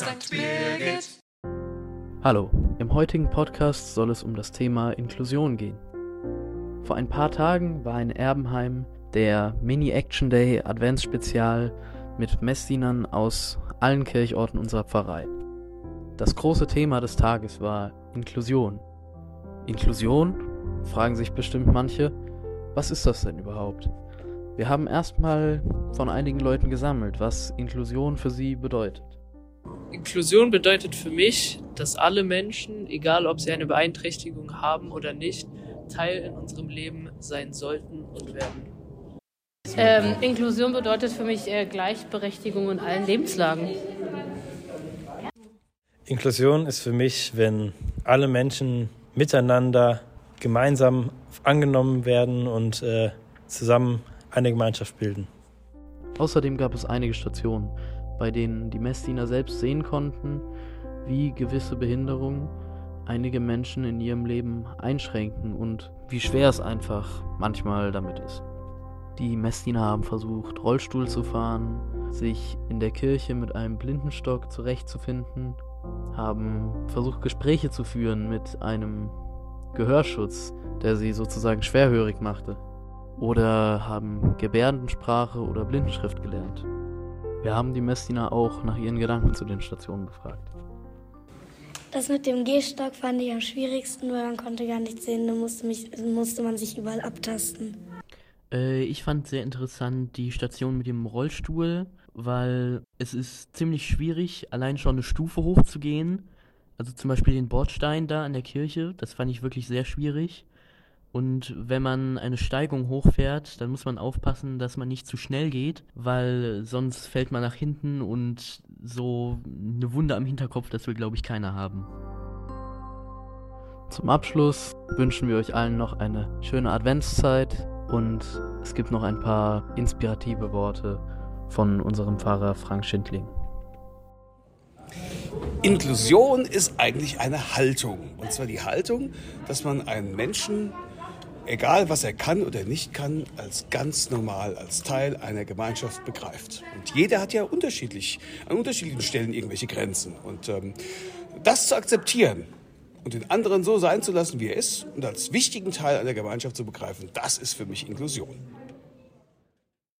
St. Birgit. Hallo, im heutigen Podcast soll es um das Thema Inklusion gehen. Vor ein paar Tagen war in Erbenheim der Mini-Action Day Adventsspezial mit Messdienern aus allen Kirchorten unserer Pfarrei. Das große Thema des Tages war Inklusion. Inklusion? Fragen sich bestimmt manche. Was ist das denn überhaupt? Wir haben erstmal von einigen Leuten gesammelt, was Inklusion für sie bedeutet. Inklusion bedeutet für mich, dass alle Menschen, egal ob sie eine Beeinträchtigung haben oder nicht, Teil in unserem Leben sein sollten und werden. Ähm, Inklusion bedeutet für mich äh, Gleichberechtigung in allen Lebenslagen. Inklusion ist für mich, wenn alle Menschen miteinander gemeinsam angenommen werden und äh, zusammen eine Gemeinschaft bilden. Außerdem gab es einige Stationen, bei denen die Messdiener selbst sehen konnten, wie gewisse Behinderungen einige Menschen in ihrem Leben einschränken und wie schwer es einfach manchmal damit ist. Die Messdiener haben versucht, Rollstuhl zu fahren, sich in der Kirche mit einem Blindenstock zurechtzufinden, haben versucht, Gespräche zu führen mit einem Gehörschutz, der sie sozusagen schwerhörig machte, oder haben Gebärdensprache oder Blindenschrift gelernt. Wir haben die Messdiener auch nach ihren Gedanken zu den Stationen befragt. Das mit dem Gehstock fand ich am schwierigsten, weil man konnte gar nichts sehen, da musste, mich, musste man sich überall abtasten. Äh, ich fand sehr interessant die Station mit dem Rollstuhl, weil es ist ziemlich schwierig, allein schon eine Stufe hochzugehen. Also zum Beispiel den Bordstein da an der Kirche, das fand ich wirklich sehr schwierig. Und wenn man eine Steigung hochfährt, dann muss man aufpassen, dass man nicht zu schnell geht, weil sonst fällt man nach hinten und so eine Wunde am Hinterkopf, das will, glaube ich, keiner haben. Zum Abschluss wünschen wir euch allen noch eine schöne Adventszeit und es gibt noch ein paar inspirative Worte von unserem Pfarrer Frank Schindling. Inklusion ist eigentlich eine Haltung. Und zwar die Haltung, dass man einen Menschen egal was er kann oder nicht kann, als ganz normal, als Teil einer Gemeinschaft begreift. Und jeder hat ja unterschiedlich, an unterschiedlichen Stellen irgendwelche Grenzen. Und ähm, das zu akzeptieren und den anderen so sein zu lassen, wie er ist und als wichtigen Teil einer Gemeinschaft zu begreifen, das ist für mich Inklusion.